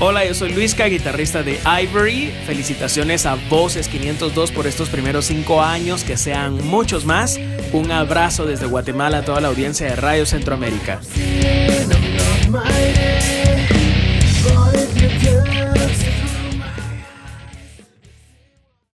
Hola, yo soy Luisca, guitarrista de Ivory. Felicitaciones a Voces 502 por estos primeros cinco años, que sean muchos más. Un abrazo desde Guatemala a toda la audiencia de Radio Centroamérica.